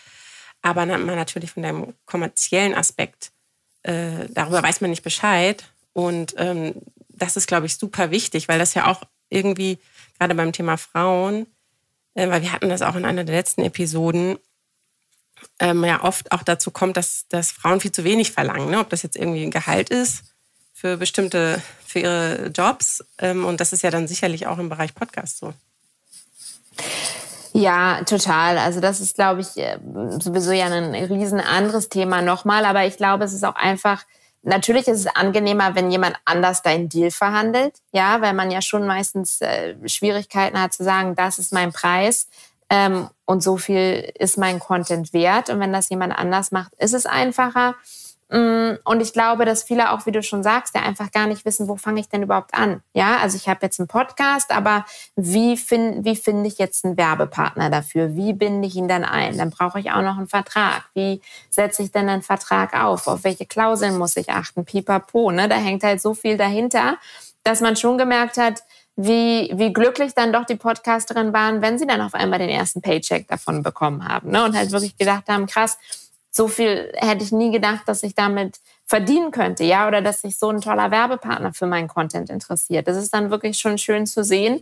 Aber man natürlich von dem kommerziellen Aspekt, äh, darüber weiß man nicht Bescheid. Und ähm, das ist, glaube ich, super wichtig, weil das ja auch irgendwie, gerade beim Thema Frauen, äh, weil wir hatten das auch in einer der letzten Episoden, ähm, ja oft auch dazu kommt, dass, dass Frauen viel zu wenig verlangen. Ne? Ob das jetzt irgendwie ein Gehalt ist für bestimmte, für ihre Jobs. Ähm, und das ist ja dann sicherlich auch im Bereich Podcast so. Ja, total. Also das ist, glaube ich, äh, sowieso ja ein riesen anderes Thema nochmal. Aber ich glaube, es ist auch einfach, natürlich ist es angenehmer, wenn jemand anders deinen Deal verhandelt. Ja, weil man ja schon meistens äh, Schwierigkeiten hat zu sagen, das ist mein Preis. Ähm, und so viel ist mein Content wert. Und wenn das jemand anders macht, ist es einfacher. Mm, und ich glaube, dass viele auch, wie du schon sagst, ja einfach gar nicht wissen, wo fange ich denn überhaupt an? Ja, also ich habe jetzt einen Podcast, aber wie, find, wie finde ich jetzt einen Werbepartner dafür? Wie binde ich ihn dann ein? Dann brauche ich auch noch einen Vertrag. Wie setze ich denn einen Vertrag auf? Auf welche Klauseln muss ich achten? Pipapo, ne? Da hängt halt so viel dahinter, dass man schon gemerkt hat, wie, wie glücklich dann doch die Podcasterinnen waren, wenn sie dann auf einmal den ersten Paycheck davon bekommen haben. Ne? Und halt wirklich gedacht haben, krass, so viel hätte ich nie gedacht, dass ich damit verdienen könnte, ja, oder dass sich so ein toller Werbepartner für meinen Content interessiert. Das ist dann wirklich schon schön zu sehen,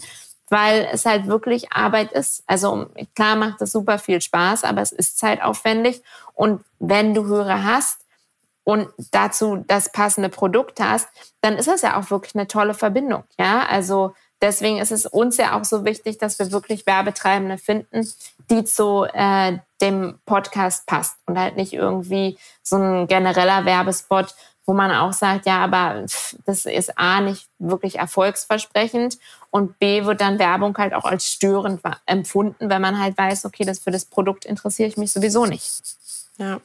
weil es halt wirklich Arbeit ist. Also klar macht es super viel Spaß, aber es ist zeitaufwendig. Und wenn du Hörer hast und dazu das passende Produkt hast, dann ist das ja auch wirklich eine tolle Verbindung. Ja, also deswegen ist es uns ja auch so wichtig, dass wir wirklich Werbetreibende finden, die zu äh, dem Podcast passt und halt nicht irgendwie so ein genereller Werbespot, wo man auch sagt, ja, aber das ist A nicht wirklich erfolgsversprechend und B wird dann Werbung halt auch als störend empfunden, wenn man halt weiß, okay, das für das Produkt interessiere ich mich sowieso nicht. Ja.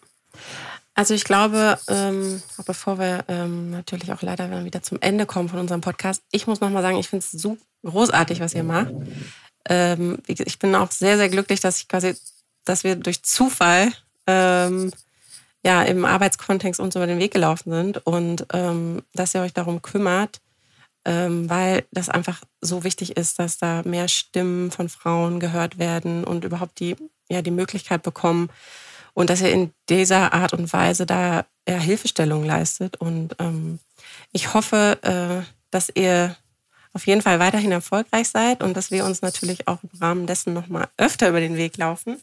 Also ich glaube, ähm, bevor wir ähm, natürlich auch leider wieder zum Ende kommen von unserem Podcast, ich muss nochmal sagen, ich finde es so großartig, was ihr macht. Ähm, ich bin auch sehr, sehr glücklich, dass ich quasi, dass wir durch Zufall ähm, ja im Arbeitskontext uns über den Weg gelaufen sind und ähm, dass ihr euch darum kümmert, ähm, weil das einfach so wichtig ist, dass da mehr Stimmen von Frauen gehört werden und überhaupt die, ja, die Möglichkeit bekommen, und dass ihr in dieser Art und Weise da ja, Hilfestellung leistet. Und ähm, ich hoffe, äh, dass ihr auf jeden Fall weiterhin erfolgreich seid und dass wir uns natürlich auch im Rahmen dessen nochmal öfter über den Weg laufen.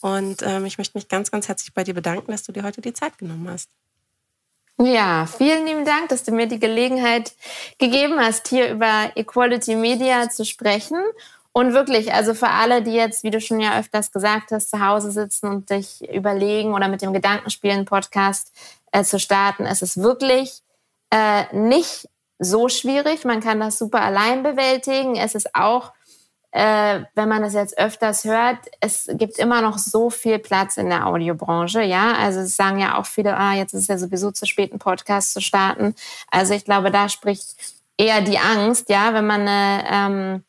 Und ähm, ich möchte mich ganz, ganz herzlich bei dir bedanken, dass du dir heute die Zeit genommen hast. Ja, vielen lieben Dank, dass du mir die Gelegenheit gegeben hast, hier über Equality Media zu sprechen. Und wirklich, also für alle, die jetzt, wie du schon ja öfters gesagt hast, zu Hause sitzen und sich überlegen oder mit dem Gedankenspielen Podcast äh, zu starten, es ist wirklich äh, nicht so schwierig. Man kann das super allein bewältigen. Es ist auch, äh, wenn man das jetzt öfters hört, es gibt immer noch so viel Platz in der Audiobranche. Ja, also es sagen ja auch viele, ah, jetzt ist es ja sowieso zu spät, einen Podcast zu starten. Also ich glaube, da spricht eher die Angst, ja, wenn man eine ähm,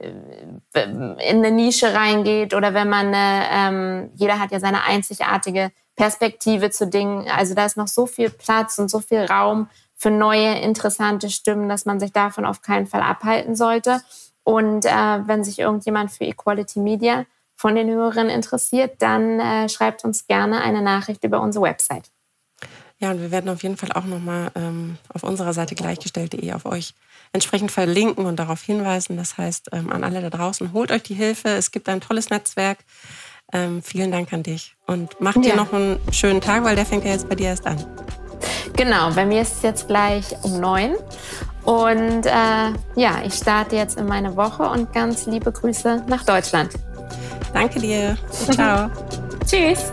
in eine Nische reingeht oder wenn man, ähm, jeder hat ja seine einzigartige Perspektive zu Dingen. Also da ist noch so viel Platz und so viel Raum für neue, interessante Stimmen, dass man sich davon auf keinen Fall abhalten sollte. Und äh, wenn sich irgendjemand für Equality Media von den Hörerinnen interessiert, dann äh, schreibt uns gerne eine Nachricht über unsere Website. Ja, und wir werden auf jeden Fall auch nochmal ähm, auf unserer Seite gleichgestellt.de auf euch entsprechend verlinken und darauf hinweisen. Das heißt, ähm, an alle da draußen, holt euch die Hilfe. Es gibt ein tolles Netzwerk. Ähm, vielen Dank an dich. Und macht ja. dir noch einen schönen Tag, weil der fängt ja jetzt bei dir erst an. Genau, bei mir ist es jetzt gleich um neun. Und äh, ja, ich starte jetzt in meine Woche und ganz liebe Grüße nach Deutschland. Danke dir. Ciao. [laughs] Tschüss.